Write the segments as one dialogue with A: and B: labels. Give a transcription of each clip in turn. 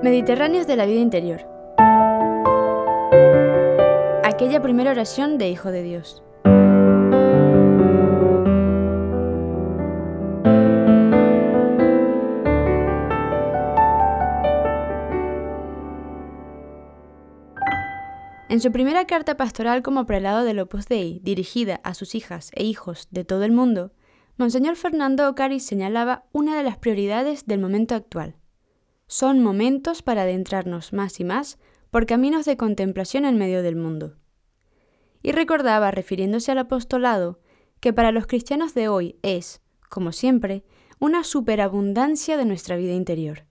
A: Mediterráneos de la vida interior. Aquella primera oración de Hijo de Dios. En su primera carta pastoral como prelado del Opus Dei, dirigida a sus hijas e hijos de todo el mundo, Monseñor Fernando Ocari señalaba una de las prioridades del momento actual. Son momentos para adentrarnos más y más por caminos de contemplación en medio del mundo. Y recordaba, refiriéndose al apostolado, que para los cristianos de hoy es, como siempre, una superabundancia de nuestra vida interior.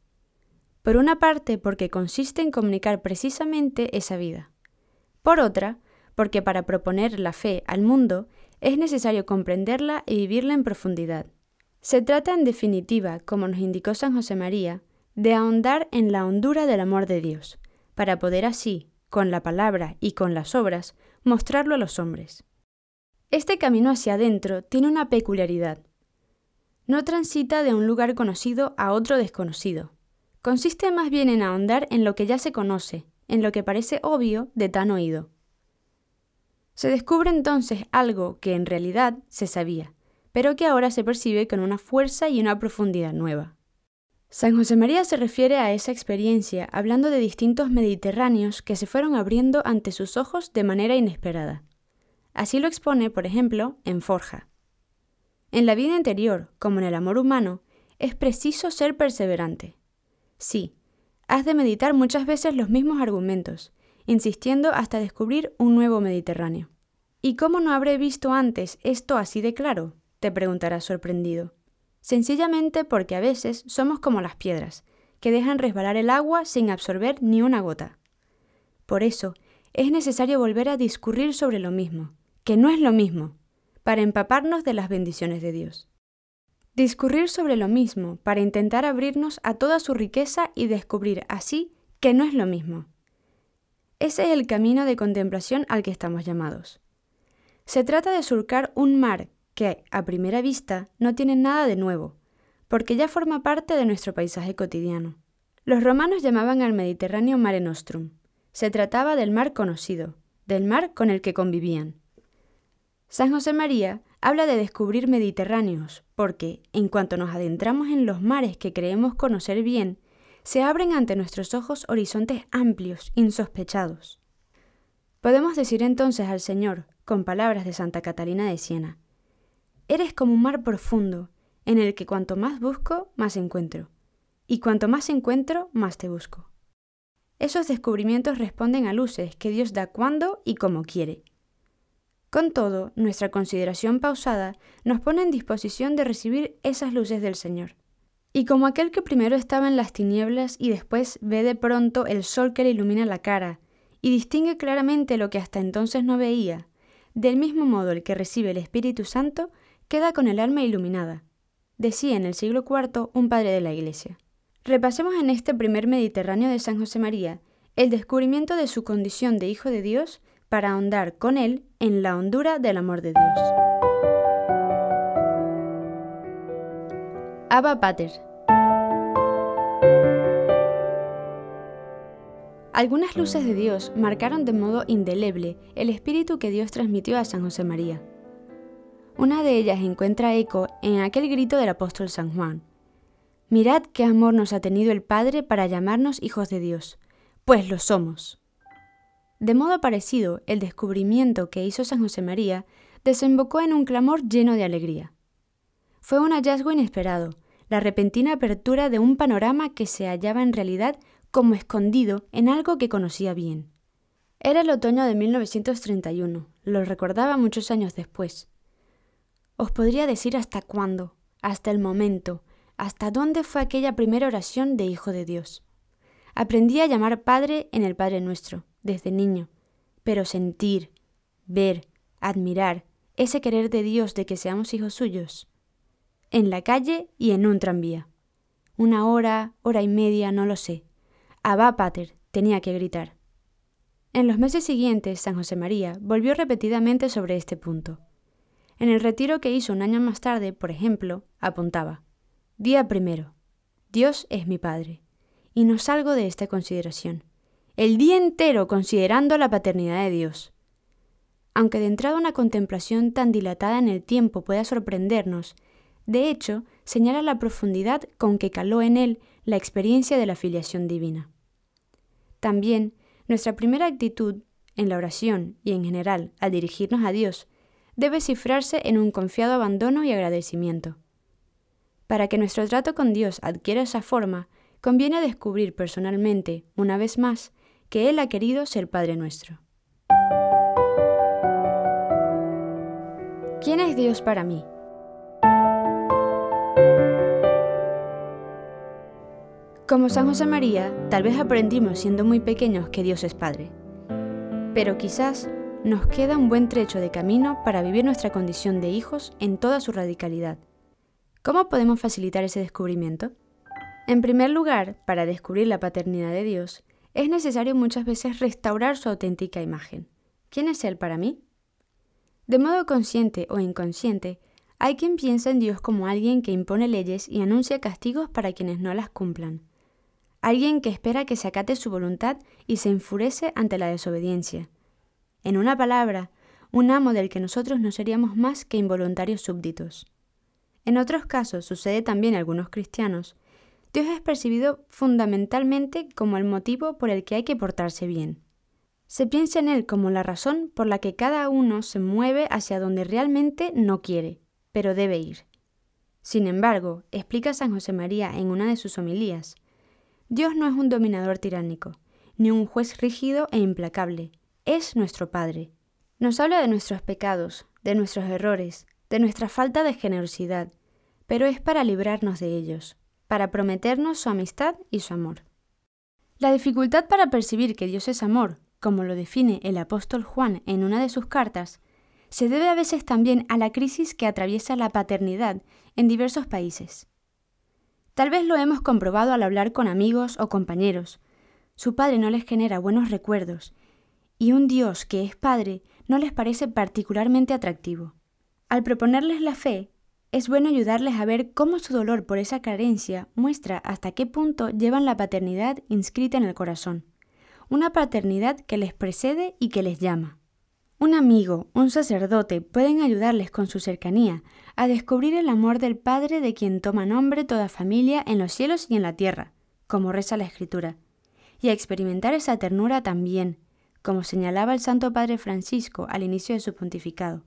A: Por una parte, porque consiste en comunicar precisamente esa vida por otra, porque para proponer la fe al mundo es necesario comprenderla y vivirla en profundidad. Se trata, en definitiva, como nos indicó San José María, de ahondar en la hondura del amor de Dios, para poder así, con la palabra y con las obras, mostrarlo a los hombres. Este camino hacia adentro tiene una peculiaridad. No transita de un lugar conocido a otro desconocido. Consiste más bien en ahondar en lo que ya se conoce, en lo que parece obvio de tan oído. Se descubre entonces algo que en realidad se sabía, pero que ahora se percibe con una fuerza y una profundidad nueva. San José María se refiere a esa experiencia hablando de distintos mediterráneos que se fueron abriendo ante sus ojos de manera inesperada. Así lo expone, por ejemplo, en Forja. En la vida interior, como en el amor humano, es preciso ser perseverante. Sí, has de meditar muchas veces los mismos argumentos, insistiendo hasta descubrir un nuevo Mediterráneo. ¿Y cómo no habré visto antes esto así de claro? te preguntarás sorprendido. Sencillamente porque a veces somos como las piedras, que dejan resbalar el agua sin absorber ni una gota. Por eso, es necesario volver a discurrir sobre lo mismo, que no es lo mismo, para empaparnos de las bendiciones de Dios. Discurrir sobre lo mismo para intentar abrirnos a toda su riqueza y descubrir así que no es lo mismo. Ese es el camino de contemplación al que estamos llamados. Se trata de surcar un mar que, a primera vista, no tiene nada de nuevo, porque ya forma parte de nuestro paisaje cotidiano. Los romanos llamaban al Mediterráneo Mare Nostrum. Se trataba del mar conocido, del mar con el que convivían. San José María habla de descubrir mediterráneos, porque, en cuanto nos adentramos en los mares que creemos conocer bien, se abren ante nuestros ojos horizontes amplios, insospechados. Podemos decir entonces al Señor, con palabras de Santa Catalina de Siena, Eres como un mar profundo, en el que cuanto más busco, más encuentro, y cuanto más encuentro, más te busco. Esos descubrimientos responden a luces que Dios da cuando y como quiere, con todo, nuestra consideración pausada nos pone en disposición de recibir esas luces del Señor. Y como aquel que primero estaba en las tinieblas y después ve de pronto el sol que le ilumina la cara y distingue claramente lo que hasta entonces no veía, del mismo modo el que recibe el Espíritu Santo queda con el alma iluminada, decía en el siglo IV un padre de la Iglesia. Repasemos en este primer Mediterráneo de San José María el descubrimiento de su condición de Hijo de Dios para ahondar con Él en la hondura del amor de Dios. Abba Pater Algunas luces de Dios marcaron de modo indeleble el espíritu que Dios transmitió a San José María. Una de ellas encuentra eco en aquel grito del apóstol San Juan. Mirad qué amor nos ha tenido el Padre para llamarnos hijos de Dios, pues lo somos. De modo parecido, el descubrimiento que hizo San José María desembocó en un clamor lleno de alegría. Fue un hallazgo inesperado, la repentina apertura de un panorama que se hallaba en realidad como escondido en algo que conocía bien. Era el otoño de 1931, lo recordaba muchos años después. Os podría decir hasta cuándo, hasta el momento, hasta dónde fue aquella primera oración de Hijo de Dios. Aprendí a llamar Padre en el Padre Nuestro desde niño, pero sentir, ver, admirar ese querer de Dios de que seamos hijos suyos. En la calle y en un tranvía. Una hora, hora y media, no lo sé. Abba Pater tenía que gritar. En los meses siguientes, San José María volvió repetidamente sobre este punto. En el retiro que hizo un año más tarde, por ejemplo, apuntaba: Día primero. Dios es mi Padre. y no salgo de esta consideración. El día entero considerando la paternidad de Dios. Aunque de entrada una contemplación tan dilatada en el tiempo pueda sorprendernos, de hecho, señala la profundidad con que caló en él la experiencia de la filiación divina. También, nuestra primera actitud en la oración y en general al dirigirnos a Dios debe cifrarse en un confiado abandono y agradecimiento. Para que nuestro trato con Dios adquiera esa forma, conviene descubrir personalmente, una vez más, que Él ha querido ser Padre nuestro. ¿Quién es Dios para mí? Como San José María, tal vez aprendimos siendo muy pequeños que Dios es Padre. Pero quizás nos queda un buen trecho de camino para vivir nuestra condición de hijos en toda su radicalidad. ¿Cómo podemos facilitar ese descubrimiento? En primer lugar, para descubrir la paternidad de Dios, es necesario muchas veces restaurar su auténtica imagen. ¿Quién es Él para mí? De modo consciente o inconsciente, hay quien piensa en Dios como alguien que impone leyes y anuncia castigos para quienes no las cumplan. Alguien que espera que se acate su voluntad y se enfurece ante la desobediencia. En una palabra, un amo del que nosotros no seríamos más que involuntarios súbditos. En otros casos, sucede también a algunos cristianos, Dios es percibido fundamentalmente como el motivo por el que hay que portarse bien. Se piensa en Él como la razón por la que cada uno se mueve hacia donde realmente no quiere, pero debe ir. Sin embargo, explica San José María en una de sus homilías, Dios no es un dominador tiránico, ni un juez rígido e implacable, es nuestro Padre. Nos habla de nuestros pecados, de nuestros errores, de nuestra falta de generosidad, pero es para librarnos de ellos, para prometernos su amistad y su amor. La dificultad para percibir que Dios es amor, como lo define el apóstol Juan en una de sus cartas, se debe a veces también a la crisis que atraviesa la paternidad en diversos países. Tal vez lo hemos comprobado al hablar con amigos o compañeros. Su padre no les genera buenos recuerdos y un Dios que es padre no les parece particularmente atractivo. Al proponerles la fe, es bueno ayudarles a ver cómo su dolor por esa carencia muestra hasta qué punto llevan la paternidad inscrita en el corazón, una paternidad que les precede y que les llama. Un amigo, un sacerdote pueden ayudarles con su cercanía a descubrir el amor del Padre de quien toma nombre toda familia en los cielos y en la tierra, como reza la Escritura, y a experimentar esa ternura también, como señalaba el Santo Padre Francisco al inicio de su pontificado,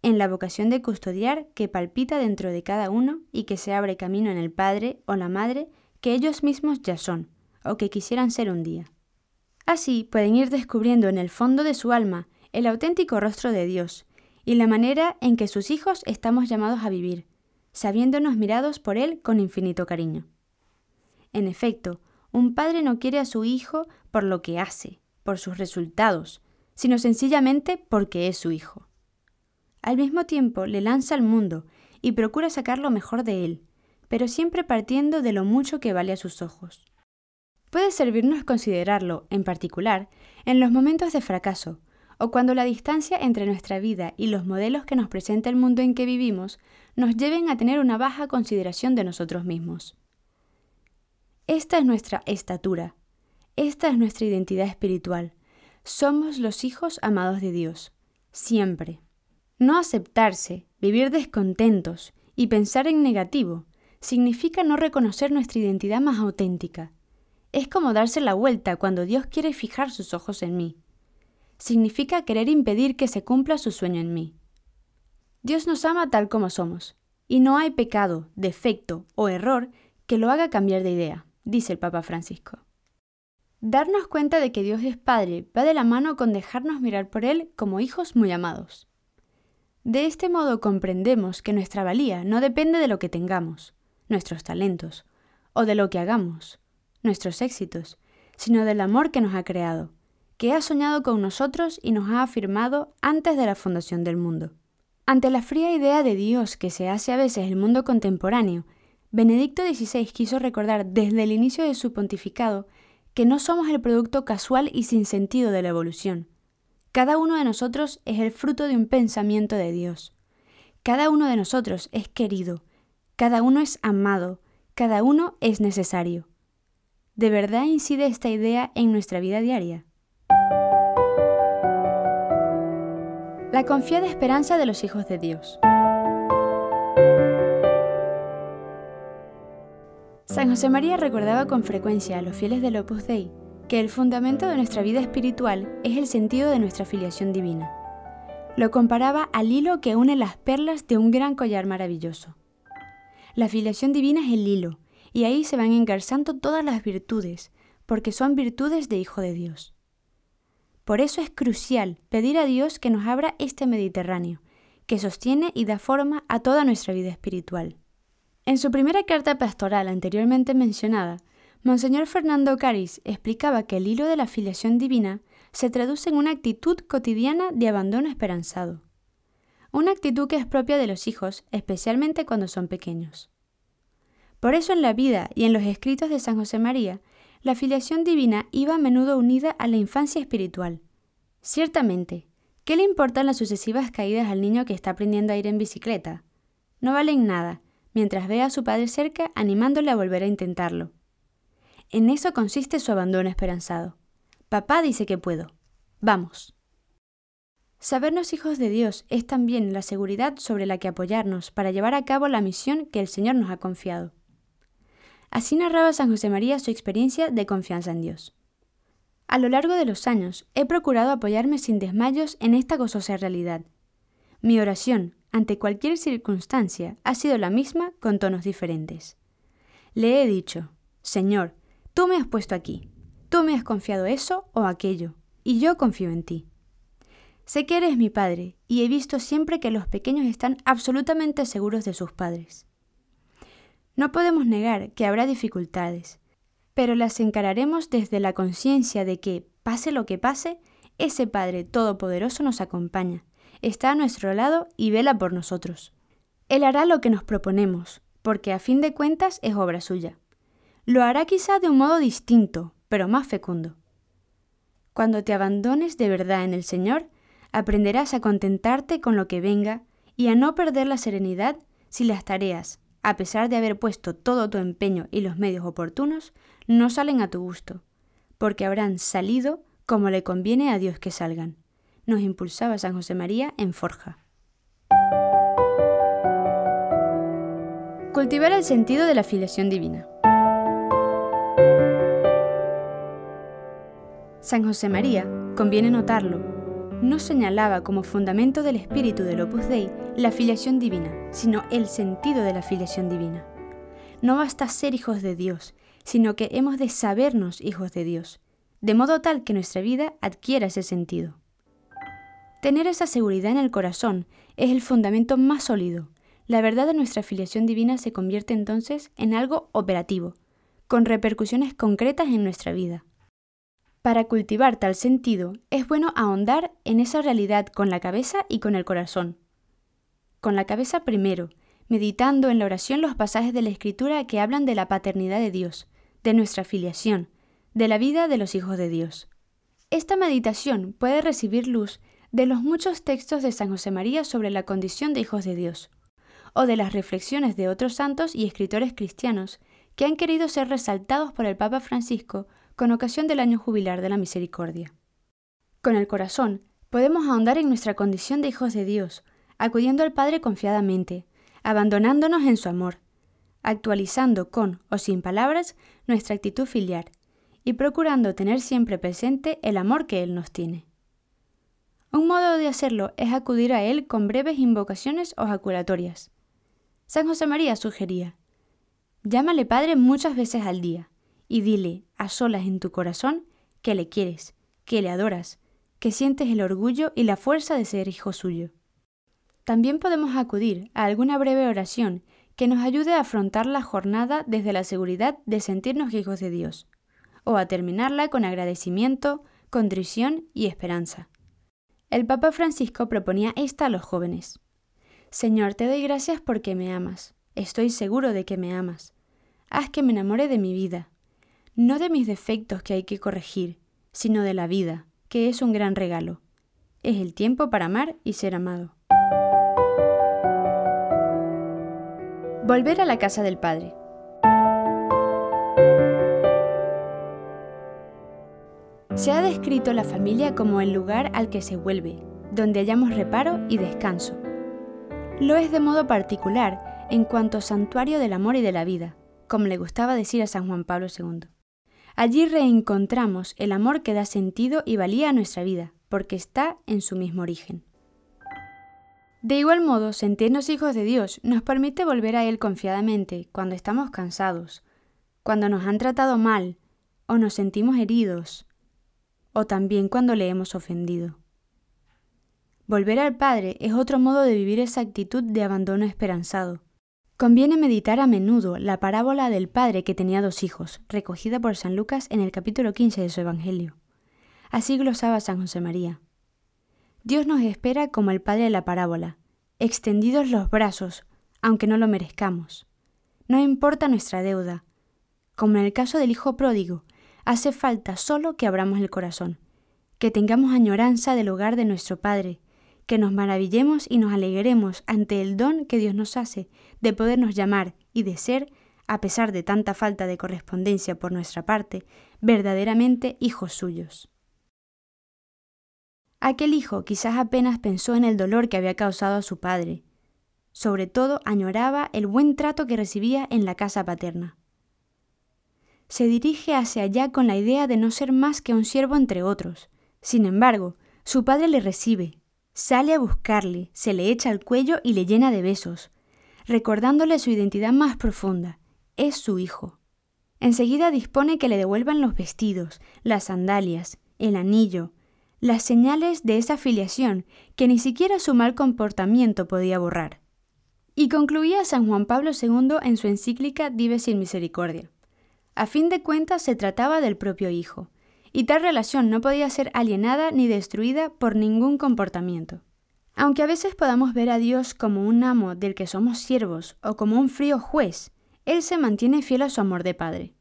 A: en la vocación de custodiar que palpita dentro de cada uno y que se abre camino en el Padre o la Madre que ellos mismos ya son, o que quisieran ser un día. Así pueden ir descubriendo en el fondo de su alma el auténtico rostro de Dios y la manera en que sus hijos estamos llamados a vivir, sabiéndonos mirados por Él con infinito cariño. En efecto, un padre no quiere a su hijo por lo que hace, por sus resultados, sino sencillamente porque es su hijo. Al mismo tiempo le lanza al mundo y procura sacar lo mejor de él, pero siempre partiendo de lo mucho que vale a sus ojos. Puede servirnos considerarlo, en particular, en los momentos de fracaso, o cuando la distancia entre nuestra vida y los modelos que nos presenta el mundo en que vivimos nos lleven a tener una baja consideración de nosotros mismos. Esta es nuestra estatura, esta es nuestra identidad espiritual. Somos los hijos amados de Dios, siempre. No aceptarse, vivir descontentos y pensar en negativo significa no reconocer nuestra identidad más auténtica. Es como darse la vuelta cuando Dios quiere fijar sus ojos en mí significa querer impedir que se cumpla su sueño en mí. Dios nos ama tal como somos, y no hay pecado, defecto o error que lo haga cambiar de idea, dice el Papa Francisco. Darnos cuenta de que Dios es Padre va de la mano con dejarnos mirar por Él como hijos muy amados. De este modo comprendemos que nuestra valía no depende de lo que tengamos, nuestros talentos, o de lo que hagamos, nuestros éxitos, sino del amor que nos ha creado, que ha soñado con nosotros y nos ha afirmado antes de la fundación del mundo. Ante la fría idea de Dios que se hace a veces el mundo contemporáneo, Benedicto XVI quiso recordar desde el inicio de su pontificado que no somos el producto casual y sin sentido de la evolución. Cada uno de nosotros es el fruto de un pensamiento de Dios. Cada uno de nosotros es querido, cada uno es amado, cada uno es necesario. ¿De verdad incide esta idea en nuestra vida diaria? La confiada esperanza de los hijos de Dios. San José María recordaba con frecuencia a los fieles del Opus Dei que el fundamento de nuestra vida espiritual es el sentido de nuestra filiación divina. Lo comparaba al hilo que une las perlas de un gran collar maravilloso. La filiación divina es el hilo, y ahí se van engarzando todas las virtudes, porque son virtudes de Hijo de Dios. Por eso es crucial pedir a Dios que nos abra este Mediterráneo, que sostiene y da forma a toda nuestra vida espiritual. En su primera carta pastoral anteriormente mencionada, Monseñor Fernando Caris explicaba que el hilo de la filiación divina se traduce en una actitud cotidiana de abandono esperanzado. Una actitud que es propia de los hijos, especialmente cuando son pequeños. Por eso en la vida y en los escritos de San José María, la filiación divina iba a menudo unida a la infancia espiritual. Ciertamente, ¿qué le importan las sucesivas caídas al niño que está aprendiendo a ir en bicicleta? No valen nada, mientras ve a su padre cerca animándole a volver a intentarlo. En eso consiste su abandono esperanzado. Papá dice que puedo. Vamos. Sabernos hijos de Dios es también la seguridad sobre la que apoyarnos para llevar a cabo la misión que el Señor nos ha confiado. Así narraba San José María su experiencia de confianza en Dios. A lo largo de los años he procurado apoyarme sin desmayos en esta gozosa realidad. Mi oración, ante cualquier circunstancia, ha sido la misma con tonos diferentes. Le he dicho, Señor, tú me has puesto aquí, tú me has confiado eso o aquello, y yo confío en ti. Sé que eres mi padre, y he visto siempre que los pequeños están absolutamente seguros de sus padres. No podemos negar que habrá dificultades, pero las encararemos desde la conciencia de que, pase lo que pase, ese Padre Todopoderoso nos acompaña, está a nuestro lado y vela por nosotros. Él hará lo que nos proponemos, porque a fin de cuentas es obra suya. Lo hará quizá de un modo distinto, pero más fecundo. Cuando te abandones de verdad en el Señor, aprenderás a contentarte con lo que venga y a no perder la serenidad si las tareas, a pesar de haber puesto todo tu empeño y los medios oportunos, no salen a tu gusto, porque habrán salido como le conviene a Dios que salgan. Nos impulsaba San José María en Forja. Cultivar el sentido de la filiación divina. San José María, conviene notarlo, no señalaba como fundamento del espíritu del Opus Dei la filiación divina, sino el sentido de la filiación divina. No basta ser hijos de Dios, sino que hemos de sabernos hijos de Dios, de modo tal que nuestra vida adquiera ese sentido. Tener esa seguridad en el corazón es el fundamento más sólido. La verdad de nuestra filiación divina se convierte entonces en algo operativo, con repercusiones concretas en nuestra vida. Para cultivar tal sentido, es bueno ahondar en esa realidad con la cabeza y con el corazón. Con la cabeza primero, meditando en la oración los pasajes de la Escritura que hablan de la paternidad de Dios, de nuestra filiación, de la vida de los hijos de Dios. Esta meditación puede recibir luz de los muchos textos de San José María sobre la condición de hijos de Dios, o de las reflexiones de otros santos y escritores cristianos que han querido ser resaltados por el Papa Francisco con ocasión del año jubilar de la misericordia. Con el corazón podemos ahondar en nuestra condición de hijos de Dios, acudiendo al Padre confiadamente, abandonándonos en su amor, actualizando con o sin palabras nuestra actitud filial y procurando tener siempre presente el amor que Él nos tiene. Un modo de hacerlo es acudir a Él con breves invocaciones o jaculatorias. San José María sugería, llámale Padre muchas veces al día, y dile a solas en tu corazón que le quieres, que le adoras, que sientes el orgullo y la fuerza de ser hijo suyo. También podemos acudir a alguna breve oración que nos ayude a afrontar la jornada desde la seguridad de sentirnos hijos de Dios, o a terminarla con agradecimiento, contrición y esperanza. El Papa Francisco proponía esta a los jóvenes. Señor, te doy gracias porque me amas. Estoy seguro de que me amas. Haz que me enamore de mi vida, no de mis defectos que hay que corregir, sino de la vida, que es un gran regalo. Es el tiempo para amar y ser amado. Volver a la casa del Padre. Se ha descrito la familia como el lugar al que se vuelve, donde hallamos reparo y descanso. Lo es de modo particular en cuanto santuario del amor y de la vida, como le gustaba decir a San Juan Pablo II. Allí reencontramos el amor que da sentido y valía a nuestra vida, porque está en su mismo origen. De igual modo, sentirnos hijos de Dios nos permite volver a Él confiadamente cuando estamos cansados, cuando nos han tratado mal o nos sentimos heridos, o también cuando le hemos ofendido. Volver al Padre es otro modo de vivir esa actitud de abandono esperanzado. Conviene meditar a menudo la parábola del padre que tenía dos hijos, recogida por San Lucas en el capítulo 15 de su Evangelio. Así glosaba San José María. Dios nos espera como el padre de la parábola, extendidos los brazos, aunque no lo merezcamos. No importa nuestra deuda. Como en el caso del hijo pródigo, hace falta solo que abramos el corazón, que tengamos añoranza del hogar de nuestro Padre, que nos maravillemos y nos alegremos ante el don que Dios nos hace de podernos llamar y de ser, a pesar de tanta falta de correspondencia por nuestra parte, verdaderamente hijos suyos. Aquel hijo quizás apenas pensó en el dolor que había causado a su padre. Sobre todo añoraba el buen trato que recibía en la casa paterna. Se dirige hacia allá con la idea de no ser más que un siervo entre otros. Sin embargo, su padre le recibe, Sale a buscarle, se le echa al cuello y le llena de besos, recordándole su identidad más profunda. Es su hijo. Enseguida dispone que le devuelvan los vestidos, las sandalias, el anillo, las señales de esa filiación que ni siquiera su mal comportamiento podía borrar. Y concluía San Juan Pablo II en su encíclica Dive sin Misericordia. A fin de cuentas se trataba del propio Hijo, y tal relación no podía ser alienada ni destruida por ningún comportamiento. Aunque a veces podamos ver a Dios como un amo del que somos siervos o como un frío juez, Él se mantiene fiel a su amor de Padre.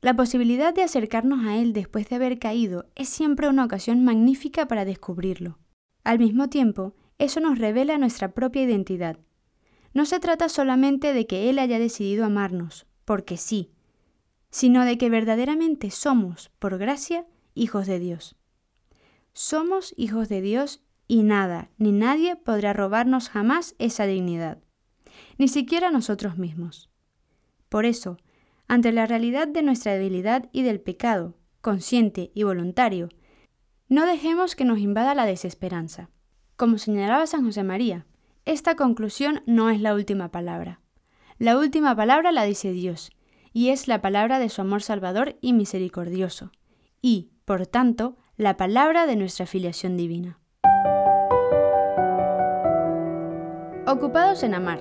A: La posibilidad de acercarnos a Él después de haber caído es siempre una ocasión magnífica para descubrirlo. Al mismo tiempo, eso nos revela nuestra propia identidad. No se trata solamente de que Él haya decidido amarnos, porque sí, sino de que verdaderamente somos, por gracia, hijos de Dios. Somos hijos de Dios y nada ni nadie podrá robarnos jamás esa dignidad, ni siquiera nosotros mismos. Por eso, ante la realidad de nuestra debilidad y del pecado, consciente y voluntario, no dejemos que nos invada la desesperanza. Como señalaba San José María, esta conclusión no es la última palabra. La última palabra la dice Dios, y es la palabra de su amor salvador y misericordioso, y, por tanto, la palabra de nuestra filiación divina. Ocupados en amar.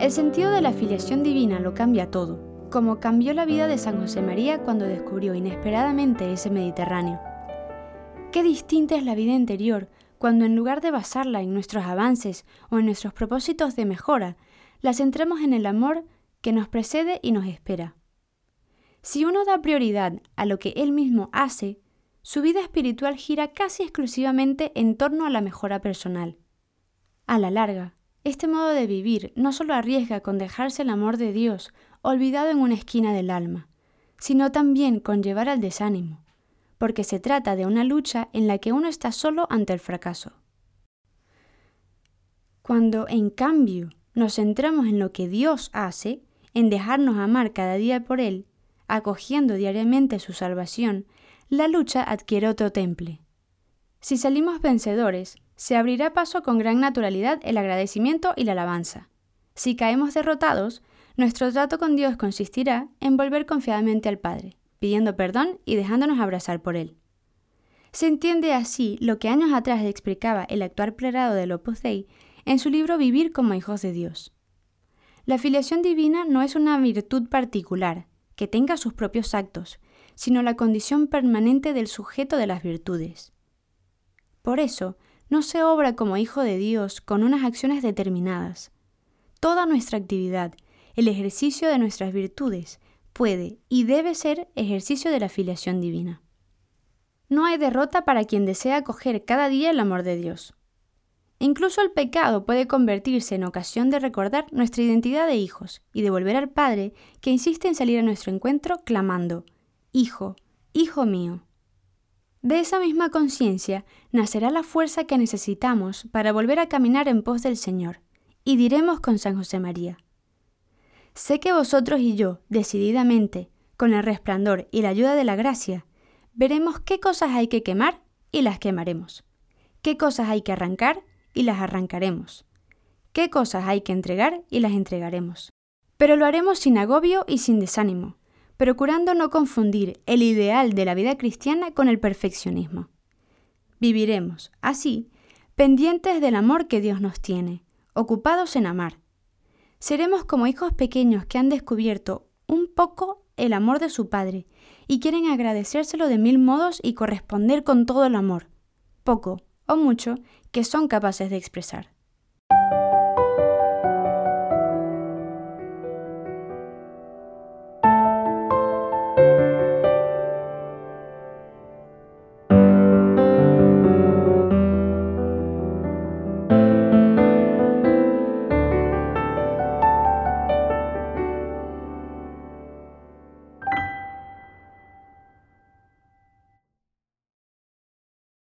A: El sentido de la filiación divina lo cambia todo, como cambió la vida de San José María cuando descubrió inesperadamente ese Mediterráneo. Qué distinta es la vida interior cuando en lugar de basarla en nuestros avances o en nuestros propósitos de mejora, la centramos en el amor que nos precede y nos espera. Si uno da prioridad a lo que él mismo hace, su vida espiritual gira casi exclusivamente en torno a la mejora personal. A la larga, este modo de vivir no solo arriesga con dejarse el amor de Dios olvidado en una esquina del alma, sino también con llevar al desánimo, porque se trata de una lucha en la que uno está solo ante el fracaso. Cuando, en cambio, nos centramos en lo que Dios hace, en dejarnos amar cada día por Él, acogiendo diariamente su salvación, la lucha adquiere otro temple. Si salimos vencedores, se abrirá paso con gran naturalidad el agradecimiento y la alabanza. Si caemos derrotados, nuestro trato con Dios consistirá en volver confiadamente al Padre pidiendo perdón y dejándonos abrazar por él. Se entiende así lo que años atrás explicaba el actual prelado del Opus Dei en su libro Vivir como hijos de Dios. La filiación divina no es una virtud particular, que tenga sus propios actos, sino la condición permanente del sujeto de las virtudes. Por eso, no se obra como hijo de Dios con unas acciones determinadas. Toda nuestra actividad, el ejercicio de nuestras virtudes, puede y debe ser ejercicio de la filiación divina. No hay derrota para quien desea acoger cada día el amor de Dios. incluso el pecado puede convertirse en ocasión de recordar nuestra identidad de hijos y de volver al Padre que insiste en salir a nuestro encuentro clamando, Hijo, Hijo mío. De esa misma conciencia nacerá la fuerza que necesitamos para volver a caminar en pos del Señor, y diremos con San José María, Sé que vosotros y yo, decididamente, con el resplandor y la ayuda de la gracia, veremos qué cosas hay que quemar y las quemaremos, qué cosas hay que arrancar y las arrancaremos, qué cosas hay que entregar y las entregaremos. Pero lo haremos sin agobio y sin desánimo, procurando no confundir el ideal de la vida cristiana con el perfeccionismo. Viviremos, así, pendientes del amor que Dios nos tiene, ocupados en amar, Seremos como hijos pequeños que han descubierto un poco el amor de su padre y quieren agradecérselo de mil modos y corresponder con todo el amor, poco o mucho, que son capaces de expresar.